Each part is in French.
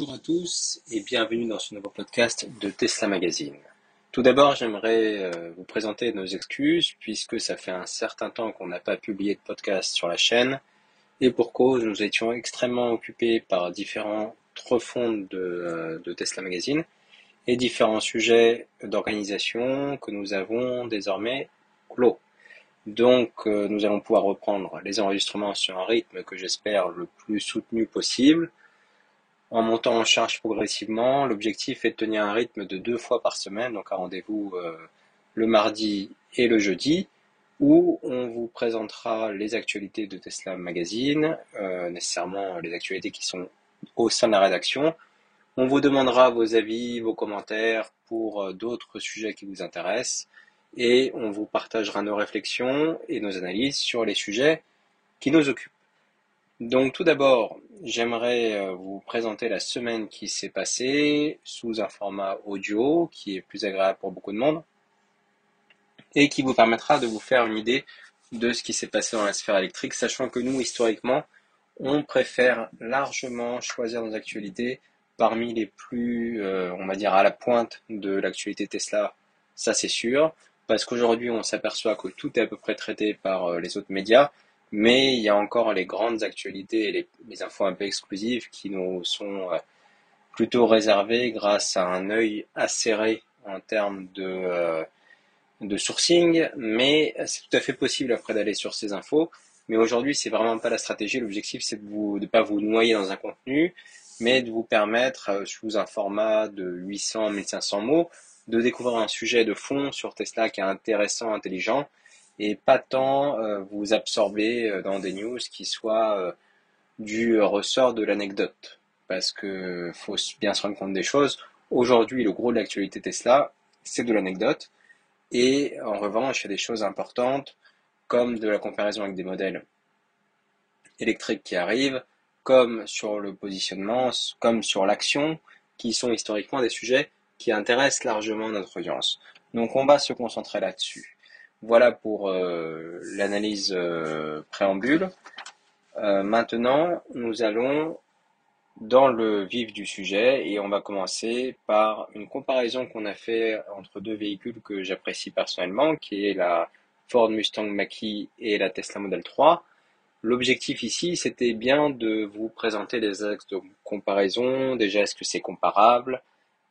Bonjour à tous et bienvenue dans ce nouveau podcast de Tesla Magazine. Tout d'abord, j'aimerais euh, vous présenter nos excuses puisque ça fait un certain temps qu'on n'a pas publié de podcast sur la chaîne et pour cause, nous étions extrêmement occupés par différents refondes de, euh, de Tesla Magazine et différents sujets d'organisation que nous avons désormais clos. Donc, euh, nous allons pouvoir reprendre les enregistrements sur un rythme que j'espère le plus soutenu possible en montant en charge progressivement. L'objectif est de tenir un rythme de deux fois par semaine, donc un rendez-vous euh, le mardi et le jeudi, où on vous présentera les actualités de Tesla Magazine, euh, nécessairement les actualités qui sont au sein de la rédaction. On vous demandera vos avis, vos commentaires pour euh, d'autres sujets qui vous intéressent, et on vous partagera nos réflexions et nos analyses sur les sujets qui nous occupent. Donc tout d'abord, j'aimerais euh, vous présenter la semaine qui s'est passée sous un format audio qui est plus agréable pour beaucoup de monde et qui vous permettra de vous faire une idée de ce qui s'est passé dans la sphère électrique, sachant que nous, historiquement, on préfère largement choisir nos actualités parmi les plus, euh, on va dire, à la pointe de l'actualité Tesla, ça c'est sûr, parce qu'aujourd'hui on s'aperçoit que tout est à peu près traité par euh, les autres médias, mais il y a encore les grandes actualités et les, infos un peu exclusives qui nous sont euh, plutôt réservées grâce à un œil acéré en termes de, euh, de sourcing, mais c'est tout à fait possible après d'aller sur ces infos. Mais aujourd'hui, c'est vraiment pas la stratégie. L'objectif, c'est de ne de pas vous noyer dans un contenu, mais de vous permettre, euh, sous un format de 800-1500 mots, de découvrir un sujet de fond sur Tesla qui est intéressant, intelligent, et pas tant euh, vous absorber euh, dans des news qui soient euh, du ressort de l'anecdote. Parce que faut bien se rendre compte des choses. Aujourd'hui, le gros de l'actualité Tesla, c'est de l'anecdote. Et en revanche, il y a des choses importantes, comme de la comparaison avec des modèles électriques qui arrivent, comme sur le positionnement, comme sur l'action, qui sont historiquement des sujets qui intéressent largement notre audience. Donc on va se concentrer là-dessus. Voilà pour euh, l'analyse euh, préambule. Euh, maintenant, nous allons dans le vif du sujet et on va commencer par une comparaison qu'on a fait entre deux véhicules que j'apprécie personnellement, qui est la Ford Mustang Mach-E et la Tesla Model 3. L'objectif ici, c'était bien de vous présenter les axes de comparaison, déjà est-ce que c'est comparable,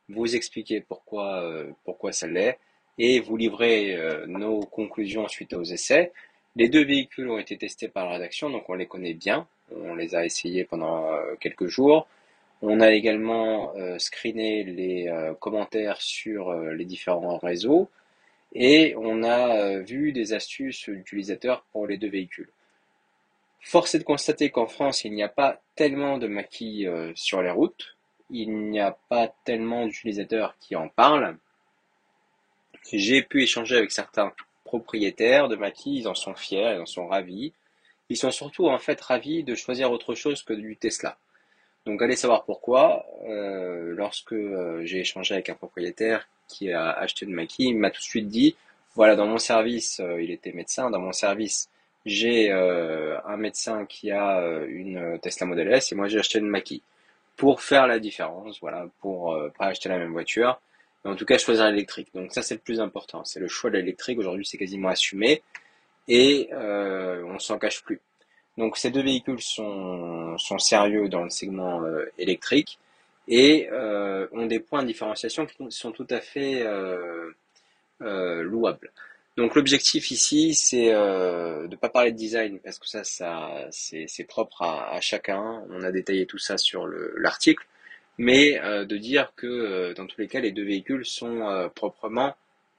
vous expliquer pourquoi, pourquoi ça l'est, et vous livrez euh, nos conclusions suite aux essais. Les deux véhicules ont été testés par la rédaction, donc on les connaît bien. On les a essayés pendant euh, quelques jours. On a également euh, screené les commentaires sur les différents réseaux et on a vu des astuces utilisateurs pour les deux véhicules. Force est de constater qu'en France, il n'y a pas tellement de maquis sur les routes, il n'y a pas tellement d'utilisateurs qui en parlent, j'ai pu échanger avec certains propriétaires de maquis, ils en sont fiers, ils en sont ravis. Ils sont surtout en fait ravis de choisir autre chose que du Tesla. Donc allez savoir pourquoi. Euh, lorsque euh, j'ai échangé avec un propriétaire qui a acheté de maquis, il m'a tout de suite dit, voilà, dans mon service, euh, il était médecin, dans mon service, j'ai un médecin qui a une Tesla Model S et moi j'ai acheté une maquis. Pour faire la différence, voilà, pour pas acheter la même voiture, en tout cas choisir l'électrique. Donc ça c'est le plus important, c'est le choix de l'électrique. Aujourd'hui c'est quasiment assumé et euh, on s'en cache plus. Donc ces deux véhicules sont, sont sérieux dans le segment euh, électrique et euh, ont des points de différenciation qui sont tout à fait euh, louables. Donc l'objectif ici, c'est de ne pas parler de design parce que ça, ça c'est propre à, à, chacun. On a détaillé tout ça sur l'article mais euh, de dire que euh, dans tous les cas, les deux véhicules sont euh, proprement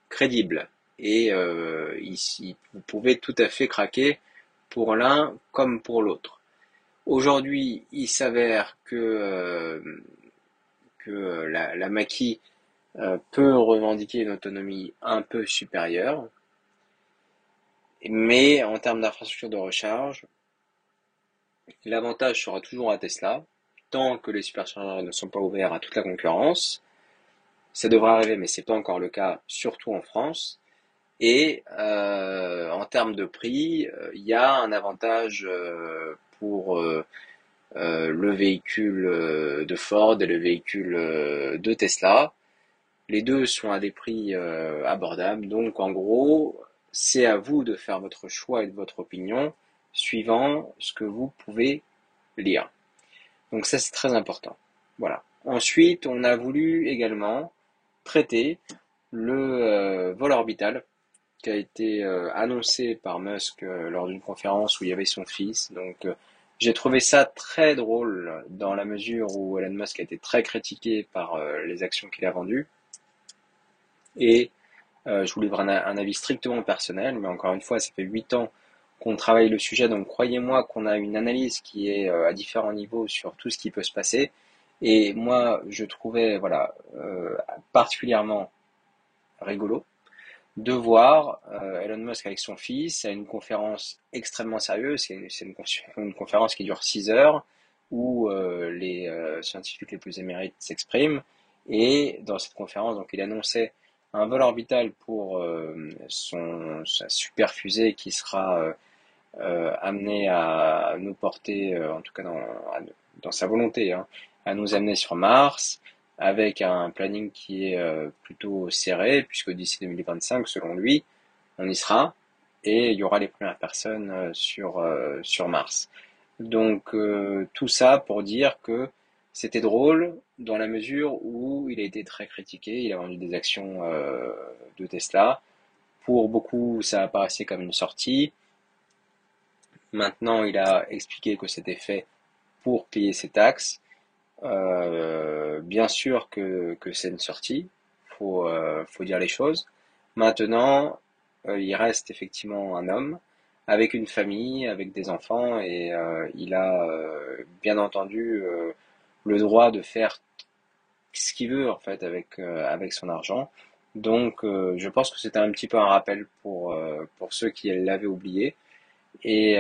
crédibles. Et ici, vous pouvez tout à fait craquer pour l'un comme pour l'autre. Aujourd'hui, il s'avère que, que la, la maquis peut revendiquer une autonomie un peu supérieure, mais en termes d'infrastructure de recharge, l'avantage sera toujours à Tesla, tant que les superchargeurs ne sont pas ouverts à toute la concurrence. Ça devrait arriver, mais c'est pas encore le cas, surtout en France. Et euh, en termes de prix, euh, il y a un avantage euh, pour le véhicule de Ford et le véhicule de Tesla. Les deux sont à des prix abordables, donc en gros, c'est à vous de faire votre choix et de votre opinion suivant ce que vous pouvez lire. Donc ça c'est très important. Voilà. Ensuite, on a voulu également traiter le euh, vol orbital qui a été euh, annoncé par Musk euh, lors d'une conférence où il y avait son fils. Donc j'ai trouvé ça très drôle dans la mesure où Elon Musk a été très critiqué par les actions qu'il a vendues. Et je vous livre un, un, avis strictement personnel, mais encore une fois, ça fait 8 ans qu'on travaille le sujet, donc croyez-moi qu'on a une analyse qui est à différents niveaux sur tout ce qui peut se passer. Et moi, je trouvais voilà euh, particulièrement rigolo de voir euh, Elon Musk avec son fils à une conférence extrêmement sérieuse. C'est une, une, conférence qui dure 6 heures où euh, les scientifiques les plus émérites s'expriment. Et dans cette conférence, donc, il annonçait un vol orbital pour son, sa super fusée qui sera amenée à nous porter, en tout cas dans, dans sa volonté, hein, à nous amener sur Mars, avec un planning qui est euh, plutôt serré, puisque d'ici 2025, selon lui, on y sera, et il y aura les premières personnes euh, sur, euh, sur Mars. Donc tout ça pour dire que c'était drôle dans la mesure où il a été très critiqué, il a vendu des actions de Tesla. Pour beaucoup, ça apparaissait comme une sortie. Maintenant, il a expliqué que c'était fait pour payer ses taxes. Euh, bien sûr que, que c'est une sortie, faut, euh, faut dire les choses. Maintenant, euh, il reste effectivement un homme avec une famille, avec des enfants, et il a bien entendu le droit de faire ce qu'il veut en fait avec, avec son argent. Donc je pense que c'était un petit peu un rappel pour, pour ceux qui l'avaient oublié. Et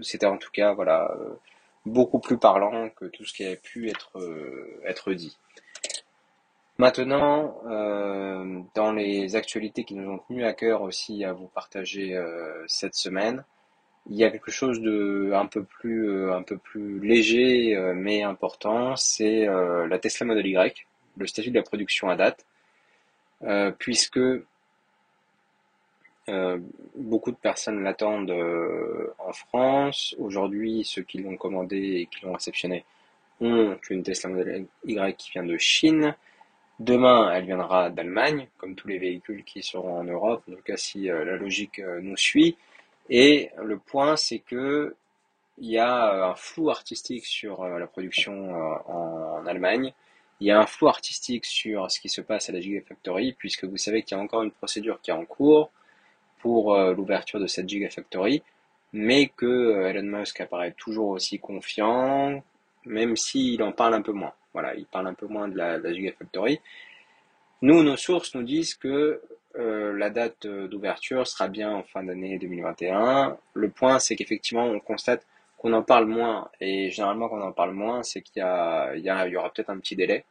c'était en tout cas voilà beaucoup plus parlant que tout ce qui avait pu être, euh, être dit. Maintenant, euh, dans les actualités qui nous ont tenu à cœur aussi à vous partager euh, cette semaine, il y a quelque chose de un peu plus, un peu plus léger mais important, c'est la Tesla Model Y, le statut de la production à date, puisque euh, beaucoup de personnes l'attendent euh, en France. Aujourd'hui, ceux qui l'ont commandé et qui l'ont réceptionné ont une Tesla Model Y qui vient de Chine. Demain, elle viendra d'Allemagne, comme tous les véhicules qui seront en Europe, en tout cas si euh, la logique nous suit. Et le point, c'est que il y a un flou artistique sur la production en, Allemagne. Il y a un flou artistique sur ce qui se passe à la Gigafactory, puisque vous savez qu'il y a encore une procédure qui est en cours pour euh, l'ouverture de cette Gigafactory, mais que euh, Elon Musk apparaît toujours aussi confiant, même s'il en parle un peu moins. Voilà, il parle un peu moins de la, Gigafactory. Nous, nos sources nous disent que euh, la date d'ouverture sera bien en fin d'année 2021. Le point, c'est qu'effectivement, on constate qu'on en parle moins. Et généralement, quand on en parle moins, c'est qu'il y, il y, y aura peut-être un petit délai.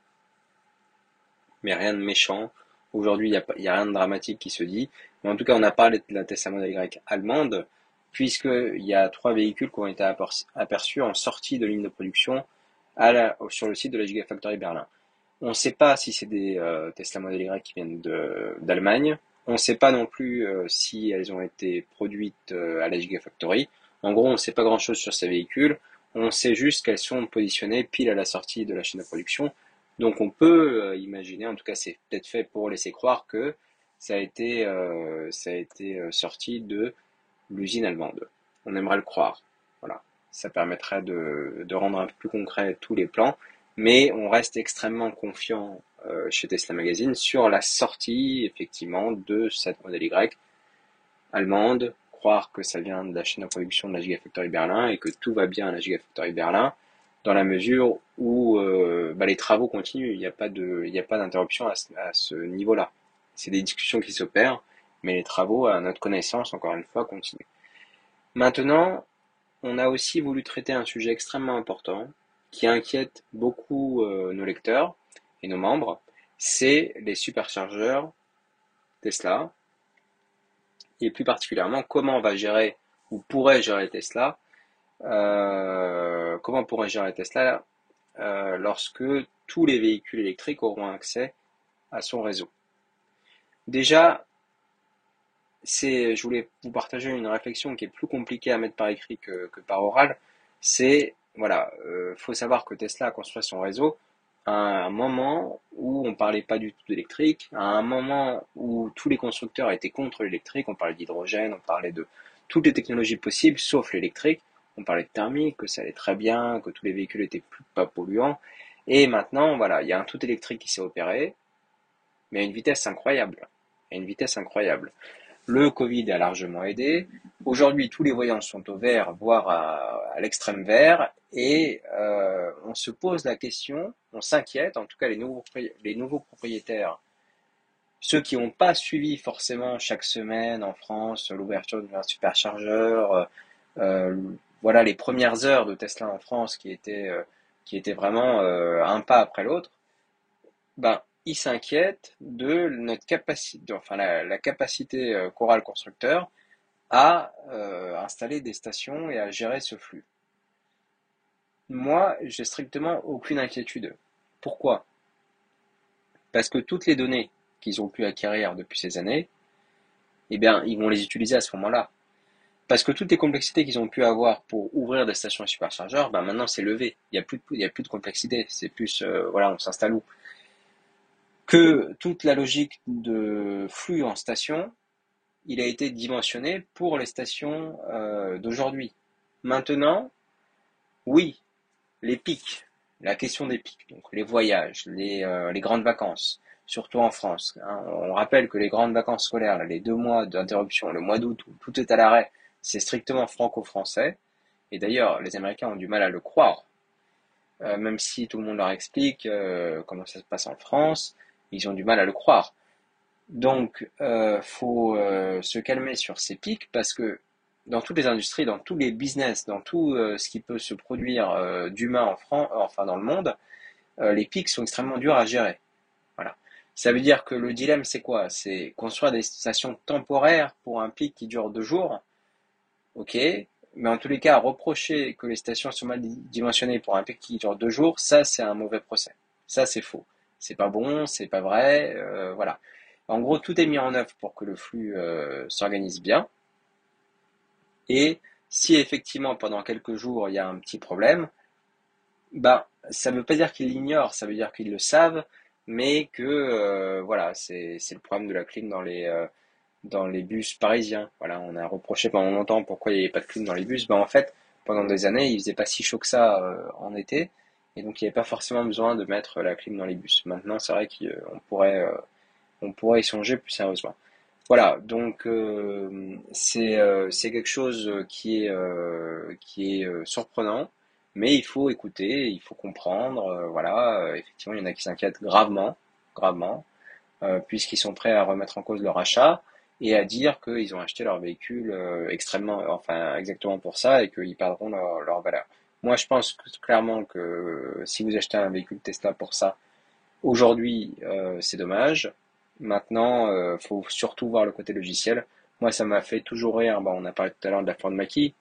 Mais rien de méchant. Aujourd'hui, il n'y a, rien de dramatique qui se dit. Mais en tout cas, on a parlé de la Tesla Model Y allemande, puisqu'il y a trois véhicules qui ont été aperçus en sortie de ligne de production sur le site de la Gigafactory Berlin. On ne sait pas si c'est des Tesla Model Y qui viennent d'Allemagne. On ne sait pas non plus euh, si elles ont été produites euh, à la Gigafactory. En gros, on ne sait pas grand-chose sur ces véhicules. On sait juste qu'elles sont positionnées pile à la sortie de la chaîne de production. Donc on peut euh, imaginer, en tout cas c'est peut-être fait pour laisser croire que ça a été, euh, ça a été euh, sorti de l'usine allemande. On aimerait le croire. Voilà. Ça permettrait de, rendre un peu plus concret tous les plans, mais on reste extrêmement confiant chez Tesla Magazine sur la sortie effectivement de cette modèle Y allemande, croire que ça vient de la chaîne de production de la Gigafactory Berlin et que tout va bien à la Gigafactory Berlin dans la mesure où euh, bah, les travaux continuent. Il n'y a pas d'interruption à ce, niveau-là. C'est des discussions qui s'opèrent, mais les travaux, à notre connaissance, encore une fois, continuent. Maintenant, on a aussi voulu traiter un sujet extrêmement important qui inquiète beaucoup euh, nos lecteurs et nos membres, c'est les superchargeurs Tesla, et plus particulièrement comment on va gérer ou pourrait gérer Tesla euh, comment pourrait gérer Tesla euh, lorsque tous les véhicules électriques auront accès à son réseau Déjà, c'est, je voulais vous partager une réflexion qui est plus compliquée à mettre par écrit que, par oral. C'est, voilà, euh, faut savoir que Tesla a construit son réseau à un moment où on parlait pas du tout d'électrique, à un moment où tous les constructeurs étaient contre l'électrique, on parlait d'hydrogène, on parlait de toutes les technologies possibles sauf l'électrique, on parlait de thermique, que ça allait très bien, que tous les véhicules étaient plus, pas polluants. Et maintenant, voilà, il y a un tout électrique qui s'est opéré, mais à une vitesse incroyable. À une vitesse incroyable. Le Covid a largement aidé. Aujourd'hui, tous les voyants sont au vert, voire à, l'extrême vert, et euh, on se pose la question, on s'inquiète, en tout cas les nouveaux, propriétaires, ceux qui n'ont pas suivi forcément chaque semaine en France l'ouverture d'un superchargeur, euh, euh, voilà les premières heures de Tesla en France qui étaient, qui étaient vraiment un pas après l'autre, ben, il s'inquiète de notre capacité, enfin la, capacité euh, Coral Constructeur à euh, installer des stations et à gérer ce flux. Moi, j'ai strictement aucune inquiétude. Pourquoi? Parce que toutes les données qu'ils ont pu acquérir depuis ces années, eh bien, ils vont les utiliser à ce moment-là. Parce que toutes les complexités qu'ils ont pu avoir pour ouvrir des stations et superchargeurs, ben maintenant c'est levé. Il n'y a plus de, complexité. C'est plus, euh, voilà, on s'installe où? Que toute la logique de flux en station, il a été dimensionné pour les stations euh, d'aujourd'hui. Maintenant, oui, les pics, la question des pics, donc les voyages, les, euh, grandes vacances, surtout en France. Hein. on rappelle que les grandes vacances scolaires, les deux mois d'interruption, le mois d'août où tout est à l'arrêt, c'est strictement franco-français. Et d'ailleurs, les Américains ont du mal à le croire, euh, même si tout le monde leur explique comment ça se passe en France ils ont du mal à le croire. Donc, euh, faut euh, se calmer sur ces pics parce que dans toutes les industries, dans tous les business, dans tout euh, ce qui peut se produire d'humain en France, enfin dans le monde, les pics sont extrêmement durs à gérer. Voilà. Ça veut dire que le dilemme, c'est quoi? C'est construire des stations temporaires pour un pic qui dure deux jours. Ok, mais en tous les cas, reprocher que les stations sont mal dimensionnées pour un pic qui dure deux jours, ça, c'est un mauvais procès. Ça, c'est faux c'est pas bon, c'est pas vrai, euh, voilà. En gros, tout est mis en œuvre pour que le flux euh, s'organise bien. Et si effectivement pendant quelques jours il y a un petit problème, bah ça ne veut pas dire qu'ils l'ignorent, ça veut dire qu'ils le savent, mais que euh, voilà, c'est le problème de la clim dans les dans les bus parisiens. Voilà, on a reproché pendant longtemps pourquoi il n'y avait pas de clim dans les bus. Ben en fait, pendant des années, il faisait pas si chaud que ça en été. Et donc il n'y avait pas forcément besoin de mettre la clim dans les bus. Maintenant, c'est vrai qu'on pourrait, euh, on pourrait y songer plus sérieusement. Voilà, donc euh, euh, c'est quelque chose qui est, qui est surprenant, mais il faut écouter, il faut comprendre. voilà, effectivement, il y en a qui s'inquiètent gravement, gravement, puisqu'ils sont prêts à remettre en cause leur achat et à dire qu'ils ont acheté leur véhicule extrêmement, enfin exactement pour ça et qu'ils perdront leur, leur valeur. Moi, je pense clairement que si vous achetez un véhicule Tesla pour ça, aujourd'hui, euh, c'est dommage. Maintenant, il euh, faut surtout voir le côté logiciel. Moi, ça m'a fait toujours rire. on a parlé tout à l'heure de la Ford Mackie.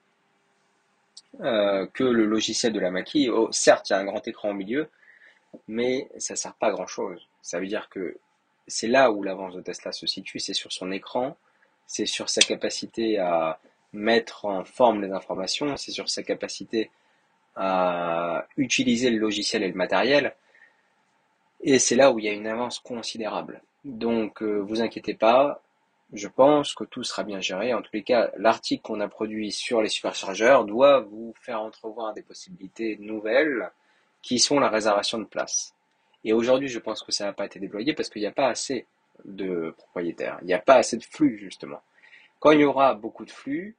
Euh, que le logiciel de la Mackie, oh, certes, il y a un grand écran au milieu, mais ça ne sert pas à grand chose. Ça veut dire que c'est là où l'avance de Tesla se situe, c'est sur son écran, c'est sur sa capacité à mettre en forme les informations, c'est sur sa capacité à utiliser le logiciel et le matériel. Et c'est là où il y a une avance considérable. Donc, euh, vous inquiétez pas, je pense que tout sera bien géré. En tous les cas, l'article qu'on a produit sur les superchargeurs doit vous faire entrevoir des possibilités nouvelles qui sont la réservation de place. Et aujourd'hui, je pense que ça n'a pas été déployé parce qu'il n'y a pas assez de propriétaires. Il n'y a pas assez de flux, justement. Quand il y aura beaucoup de flux,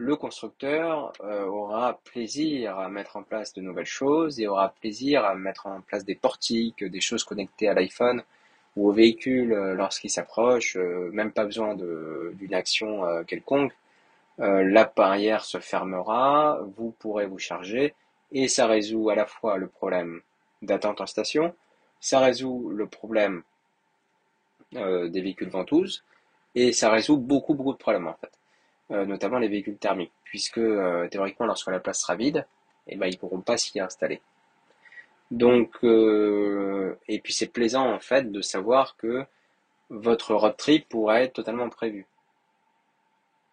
le constructeur euh, aura plaisir à mettre en place de nouvelles choses et aura plaisir à mettre en place des portiques, des choses connectées à l'iPhone ou au véhicule euh, lorsqu'il s'approche, euh, même pas besoin d'une action quelconque. la barrière se fermera, vous pourrez vous charger et ça résout à la fois le problème d'attente en station, ça résout le problème des véhicules ventouses et ça résout beaucoup beaucoup de problèmes en fait. Notamment les véhicules thermiques, puisque théoriquement, lorsque la place sera vide, eh ben, ils ne pourront pas s'y installer. Donc, et puis c'est plaisant en fait de savoir que votre road trip pourrait être totalement prévu.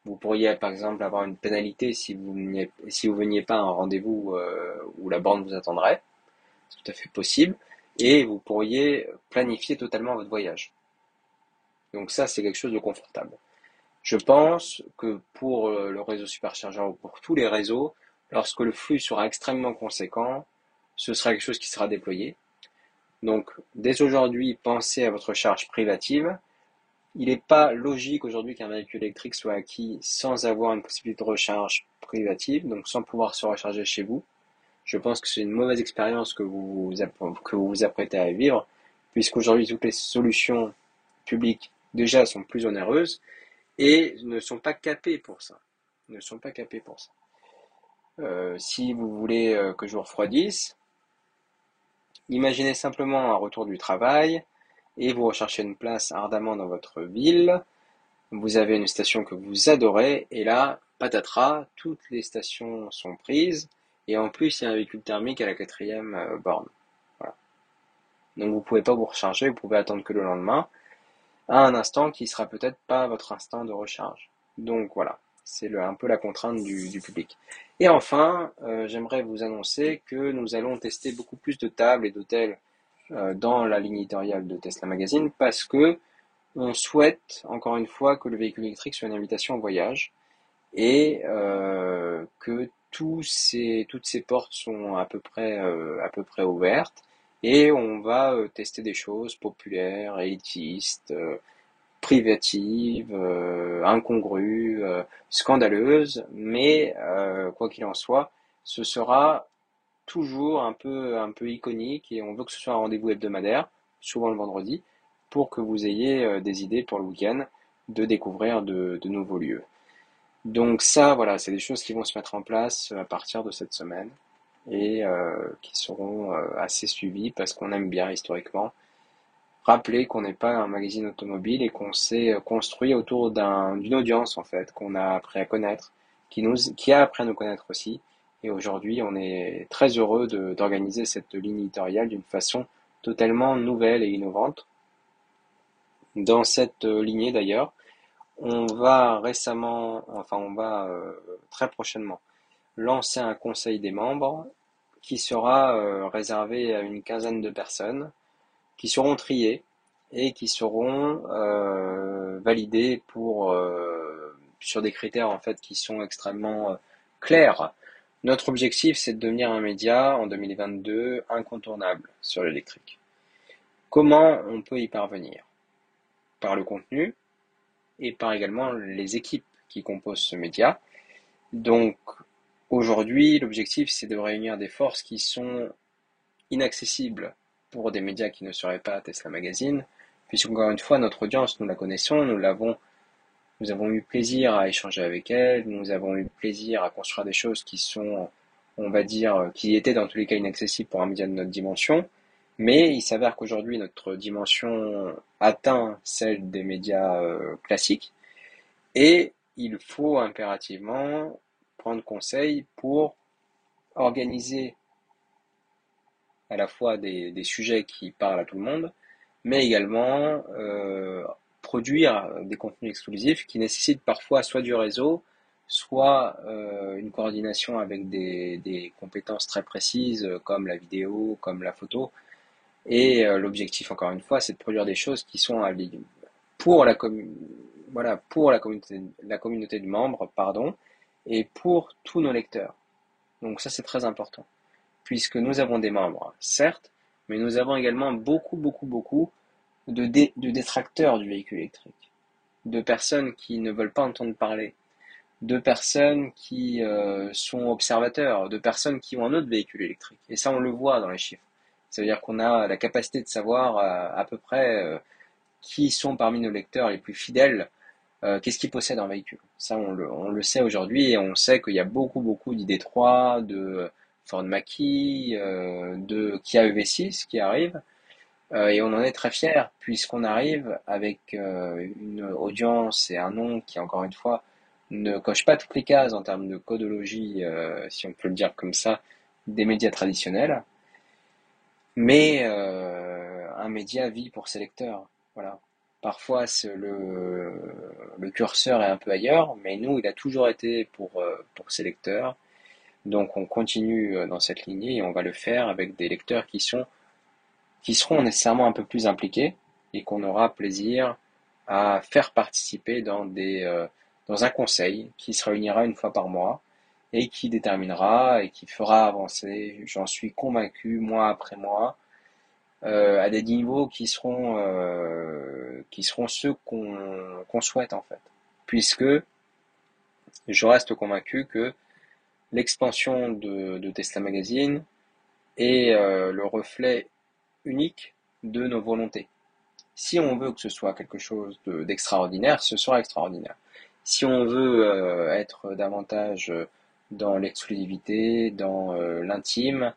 Vous pourriez par exemple avoir une pénalité si vous si vous veniez pas à un rendez-vous euh, où la borne vous attendrait. C'est tout à fait possible. Et vous pourriez planifier totalement votre voyage. Donc ça, c'est quelque chose de confortable. Je pense que pour euh, le réseau superchargeur ou pour tous les réseaux, lorsque le flux sera extrêmement conséquent, ce sera quelque chose qui sera déployé. Donc, dès aujourd'hui, pensez à votre charge privative. Il n'est pas logique aujourd'hui qu'un véhicule électrique soit acquis sans avoir une possibilité de recharge privative, donc sans pouvoir se recharger chez vous. Je pense que c'est une mauvaise expérience que vous, que vous vous apprêtez à vivre, puisqu'aujourd'hui toutes les solutions publiques déjà sont plus onéreuses et ne sont pas capées pour ça. Ne sont pas capées pour ça. Euh, si vous voulez euh, que je vous refroidisse, Imaginez simplement un retour du travail et vous recherchez une place ardemment dans votre ville. Vous avez une station que vous adorez et là, patatras, toutes les stations sont prises et en plus il y a un véhicule thermique à la quatrième euh, borne. Donc vous pouvez pas vous recharger, vous pouvez attendre que le lendemain à un instant qui sera peut-être pas votre instant de recharge. Donc voilà. C'est un peu la contrainte du, public. Et enfin, euh, j'aimerais vous annoncer que nous allons tester beaucoup plus de tables et d'hôtels euh, dans la ligne éditoriale de Tesla Magazine parce que on souhaite, encore une fois, que le véhicule électrique soit une invitation au voyage et euh, que toutes ces portes sont à peu près ouvertes et on va tester des choses populaires, élitistes, euh, incongrue, euh, scandaleuse, mais euh, quoi qu'il en soit, ce sera toujours un peu, un peu iconique et on veut que ce soit un rendez-vous hebdomadaire, souvent le vendredi, pour que vous ayez des idées pour le week-end de découvrir de nouveaux lieux. Donc ça, voilà, c'est des choses qui vont se mettre en place à partir de cette semaine et qui seront assez suivies parce qu'on aime bien historiquement rappeler qu'on n'est pas un magazine automobile et qu'on s'est euh, construit autour d'une audience en fait qu'on a appris à connaître, qui nous qui a appris à nous connaître aussi. Et aujourd'hui, on est très heureux d'organiser cette ligne éditoriale d'une façon totalement nouvelle et innovante. Dans cette euh, lignée d'ailleurs, on va récemment, enfin on va euh, très prochainement lancer un conseil des membres qui sera réservé à une quinzaine de personnes qui seront triés et qui seront euh, validés pour euh, sur des critères en fait qui sont extrêmement euh, clairs. Notre objectif, c'est de devenir un média en 2022 incontournable sur l'électrique. Comment on peut y parvenir? Par le contenu et par également les équipes qui composent ce média. Donc aujourd'hui, l'objectif, c'est de réunir des forces qui sont inaccessibles pour des médias qui ne seraient pas Tesla Magazine, puisqu'encore une fois, notre audience, nous la connaissons, nous l'avons, nous avons eu plaisir à échanger avec elle, nous avons eu plaisir à construire des choses qui sont, on va dire, qui étaient dans tous les cas inaccessibles pour un média de notre dimension, mais il s'avère qu'aujourd'hui, notre dimension atteint celle des médias euh, classiques, et il faut impérativement prendre conseil pour organiser à la fois des, des, sujets qui parlent à tout le monde, mais également euh, produire des contenus exclusifs qui nécessitent parfois soit du réseau, soit euh, une coordination avec des, des, compétences très précises comme la vidéo, comme la photo. Et euh, l'objectif, encore une fois, c'est de produire des choses qui sont pour la, voilà, pour la communauté, la communauté de membres, pardon, et pour tous nos lecteurs. Donc ça, c'est très important puisque nous avons des membres, certes, mais nous avons également beaucoup, beaucoup, beaucoup de, détracteurs du véhicule électrique, de personnes qui ne veulent pas entendre parler, de personnes qui euh, sont observateurs, de personnes qui ont un autre véhicule électrique. Et ça, on le voit dans les chiffres. Ça veut dire qu'on a la capacité de savoir euh, à peu près euh, qui sont parmi nos lecteurs les plus fidèles, qu'est-ce qu'ils possèdent en véhicule? Ça, on le, on le sait aujourd'hui et on sait qu'il y a beaucoup, beaucoup d'ID3, de Ford Mackie, euh, de Kia EV6 qui arrive. Euh, et on en est très fiers puisqu'on arrive avec euh, une audience et un nom qui encore une fois ne coche pas toutes les cases en termes de codologie, euh, si on peut le dire comme ça, des médias traditionnels, mais euh, un média vit pour ses lecteurs. Voilà. Parfois, le, curseur est un peu ailleurs, mais nous, il a toujours été pour, pour ses lecteurs. Donc, on continue dans cette lignée et on va le faire avec des lecteurs qui seront nécessairement un peu plus impliqués et qu'on aura plaisir à faire participer dans, euh, dans un conseil qui se réunira une fois par mois et qui déterminera et qui fera avancer, j'en suis convaincu, mois après mois, euh, à des niveaux qui seront, euh, qui seront ceux qu'on souhaite en fait. Puisque je reste convaincu que l'expansion de, de, Tesla Magazine est le reflet unique de nos volontés. Si on veut que ce soit quelque chose d'extraordinaire, ce sera extraordinaire. Si on veut euh, être davantage dans l'exclusivité, dans euh, l'intime,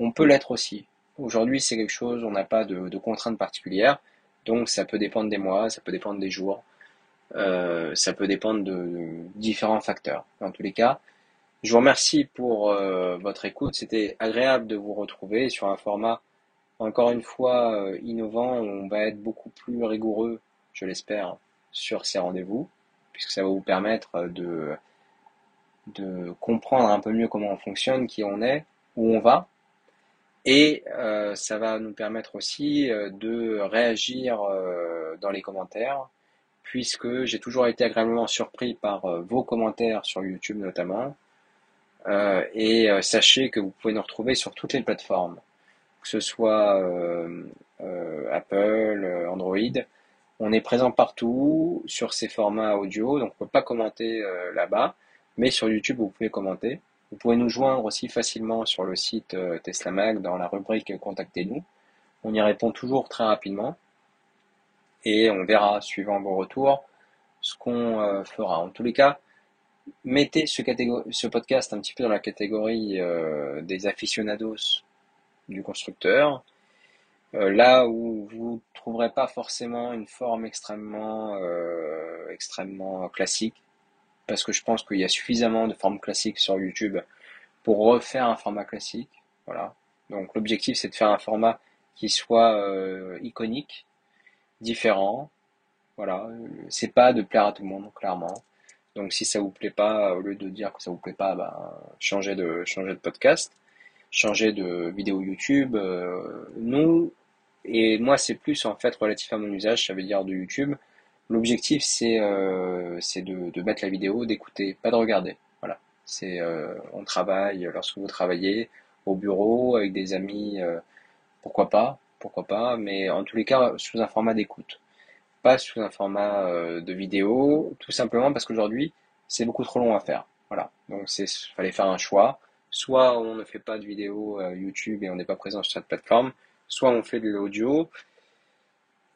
on peut l'être aussi. Aujourd'hui, c'est quelque chose, on n'a pas de, contraintes particulières, donc ça peut dépendre des mois, ça peut dépendre des jours, euh, ça peut dépendre de, différents facteurs. Dans tous les cas, je vous remercie pour votre écoute. C'était agréable de vous retrouver sur un format encore une fois euh, innovant, on va être beaucoup plus rigoureux, je l'espère, sur ces rendez-vous, puisque ça va vous permettre de, de comprendre un peu mieux comment on fonctionne, qui on est, où on va, et euh, ça va nous permettre aussi euh, de réagir dans les commentaires, puisque j'ai toujours été agréablement surpris par vos commentaires sur YouTube notamment. et sachez que vous pouvez nous retrouver sur toutes les plateformes que ce soit euh, euh, Apple, euh, Android. On est présent partout sur ces formats audio, donc on ne peut pas commenter là-bas, mais sur YouTube vous pouvez commenter. Vous pouvez nous joindre aussi facilement sur le site Tesla Mag dans la rubrique Contactez-nous. On y répond toujours très rapidement et on verra, suivant vos retours, ce qu'on fera. En tous les cas, mettez ce, podcast un petit peu dans la catégorie des aficionados du constructeur. Euh, là où vous ne trouverez pas forcément une forme extrêmement, euh, extrêmement classique, parce que je pense qu'il y a suffisamment de formes classiques sur YouTube pour refaire un format classique. Voilà. Donc l'objectif c'est de faire un format qui soit euh, iconique, différent. Voilà. C'est pas de plaire à tout le monde, clairement. Donc si ça vous plaît pas, au lieu de dire que ça vous plaît pas, ben, changez de changez de podcast changer de vidéo YouTube. Euh, nous, et moi c'est plus en fait relatif à mon usage, ça veut dire de YouTube. L'objectif c'est euh, de, de, mettre la vidéo, d'écouter, pas de regarder. Voilà. C'est euh, on travaille lorsque vous travaillez au bureau avec des amis, pourquoi pas, pourquoi pas, mais en tous les cas sous un format d'écoute, pas sous un format de vidéo, tout simplement parce qu'aujourd'hui c'est beaucoup trop long à faire. Voilà. Donc c'est fallait faire un choix soit on ne fait pas de vidéo euh, YouTube et on n'est pas présent sur cette plateforme, soit on fait de l'audio.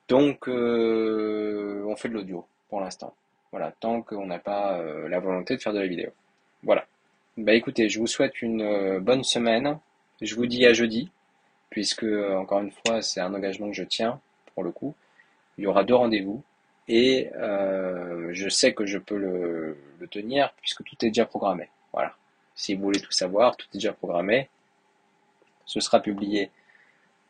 Donc euh, on fait de l'audio pour l'instant. Voilà, tant qu'on n'a pas euh, la volonté de faire de la vidéo. Voilà. Bah écoutez, je vous souhaite une bonne semaine. Je vous dis à jeudi, puisque encore une fois c'est un engagement que je tiens pour le coup. Il y aura deux rendez-vous et je sais que je peux le, tenir puisque tout est déjà programmé. Voilà. Si vous voulez tout savoir, tout est déjà programmé. Ce sera publié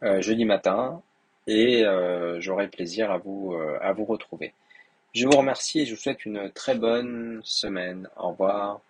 euh, jeudi matin et euh, j'aurai plaisir à vous, euh, à vous retrouver. Je vous remercie et je vous souhaite une très bonne semaine. Au revoir.